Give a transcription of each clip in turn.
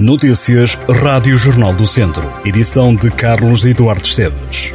Notícias Rádio Jornal do Centro. Edição de Carlos Eduardo Esteves.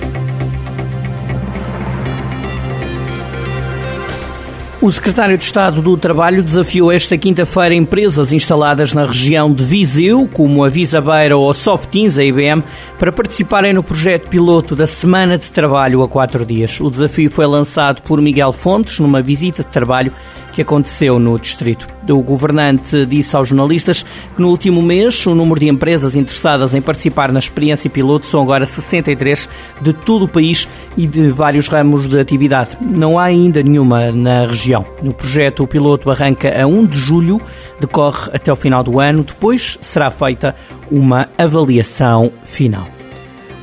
O secretário de Estado do Trabalho desafiou esta quinta-feira empresas instaladas na região de Viseu, como a Visabeira ou a Softins, a IBM, para participarem no projeto piloto da Semana de Trabalho a quatro dias. O desafio foi lançado por Miguel Fontes numa visita de trabalho que aconteceu no distrito. O governante disse aos jornalistas que no último mês o número de empresas interessadas em participar na experiência piloto são agora 63 de todo o país e de vários ramos de atividade. Não há ainda nenhuma na região. No projeto, o piloto arranca a 1 de julho, decorre até o final do ano, depois será feita uma avaliação final.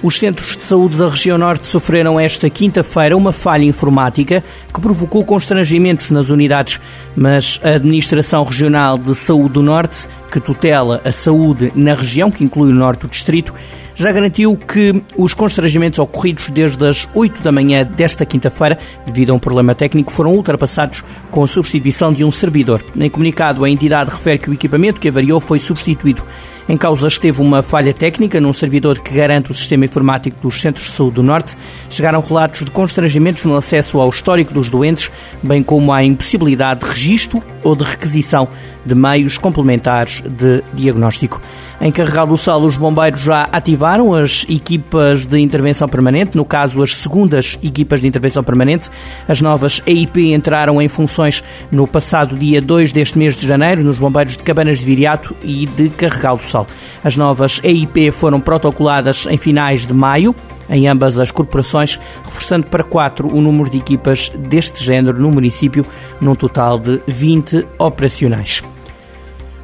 Os centros de saúde da região norte sofreram esta quinta-feira uma falha informática que provocou constrangimentos nas unidades, mas a Administração Regional de Saúde do Norte, que tutela a saúde na região, que inclui o norte do distrito, já garantiu que os constrangimentos ocorridos desde as 8 da manhã desta quinta-feira, devido a um problema técnico, foram ultrapassados com a substituição de um servidor. Em comunicado, a entidade refere que o equipamento que avariou foi substituído. Em causa esteve uma falha técnica num servidor que garante o sistema informático dos Centros de Saúde do Norte. Chegaram relatos de constrangimentos no acesso ao histórico dos doentes, bem como à impossibilidade de registro ou de requisição de meios complementares de diagnóstico. Em Carregal do Sal, os bombeiros já ativaram as equipas de intervenção permanente, no caso, as segundas equipas de intervenção permanente. As novas EIP entraram em funções no passado dia 2 deste mês de janeiro, nos bombeiros de Cabanas de Viriato e de Carregal do Sal. As novas EIP foram protocoladas em finais de maio em ambas as corporações, reforçando para quatro o número de equipas deste género no município, num total de 20 operacionais.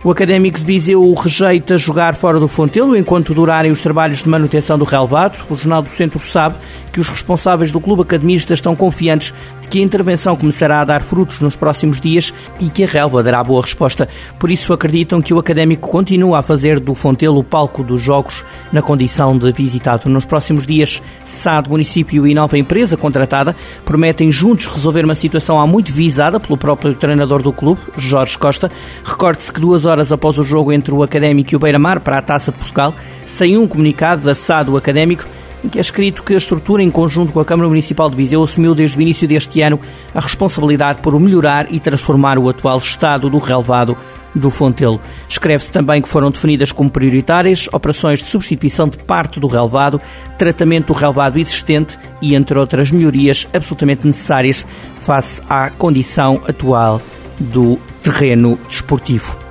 O Académico de Viseu rejeita jogar fora do Fontelo enquanto durarem os trabalhos de manutenção do relevado. O Jornal do Centro sabe que os responsáveis do Clube Academista estão confiantes que a intervenção começará a dar frutos nos próximos dias e que a relva dará boa resposta. Por isso acreditam que o Académico continua a fazer do Fontelo o palco dos jogos na condição de visitado. Nos próximos dias, SAD, município e nova empresa contratada prometem juntos resolver uma situação há muito visada pelo próprio treinador do clube, Jorge Costa. Recorde-se que duas horas após o jogo entre o Académico e o Beira-Mar para a Taça de Portugal, saiu um comunicado da SAD do Académico em que é escrito que a estrutura, em conjunto com a Câmara Municipal de Viseu, assumiu desde o início deste ano a responsabilidade por melhorar e transformar o atual estado do relevado do Fontelo. Escreve-se também que foram definidas como prioritárias operações de substituição de parte do relevado, tratamento do relevado existente e, entre outras melhorias absolutamente necessárias face à condição atual do terreno desportivo.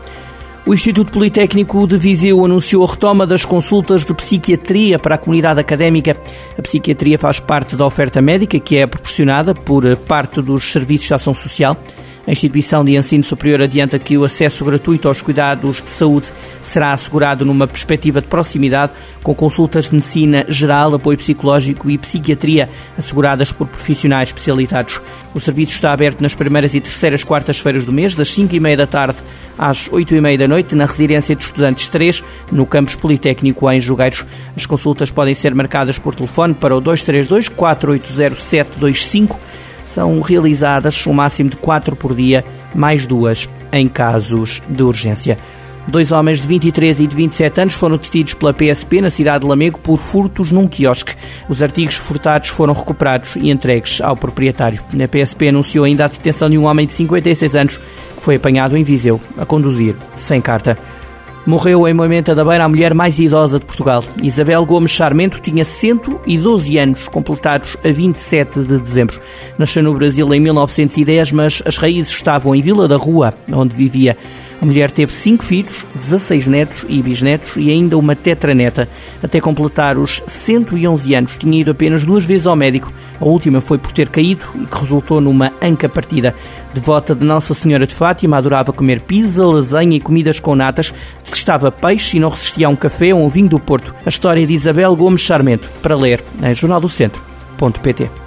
O Instituto Politécnico de Viseu anunciou a retoma das consultas de psiquiatria para a comunidade académica. A psiquiatria faz parte da oferta médica que é proporcionada por parte dos serviços de ação social. A instituição de ensino superior adianta que o acesso gratuito aos cuidados de saúde será assegurado numa perspectiva de proximidade, com consultas de medicina geral, apoio psicológico e psiquiatria asseguradas por profissionais especializados. O serviço está aberto nas primeiras e terceiras quartas-feiras do mês, das 5 e meia da tarde às 8 e meia da noite, na residência de estudantes 3, no campus Politécnico em Jogueiros. As consultas podem ser marcadas por telefone para o 232 480 725 são realizadas um máximo de quatro por dia, mais duas em casos de urgência. Dois homens de 23 e de 27 anos foram detidos pela PSP na cidade de Lamego por furtos num quiosque. Os artigos furtados foram recuperados e entregues ao proprietário. A PSP anunciou ainda a detenção de um homem de 56 anos que foi apanhado em Viseu a conduzir sem carta. Morreu em Moimenta da Beira a mulher mais idosa de Portugal. Isabel Gomes Charmento tinha 112 anos, completados a 27 de dezembro. Nasceu no Brasil em 1910, mas as raízes estavam em Vila da Rua, onde vivia. A mulher teve cinco filhos, 16 netos e bisnetos e ainda uma tetraneta. Até completar os 111 anos, tinha ido apenas duas vezes ao médico. A última foi por ter caído e que resultou numa anca partida. Devota de Nossa Senhora de Fátima, adorava comer pizza, lasanha e comidas com natas, detestava peixe e não resistia a um café ou um vinho do Porto. A história de Isabel Gomes Charmento, para ler em jornaldocentro.pt.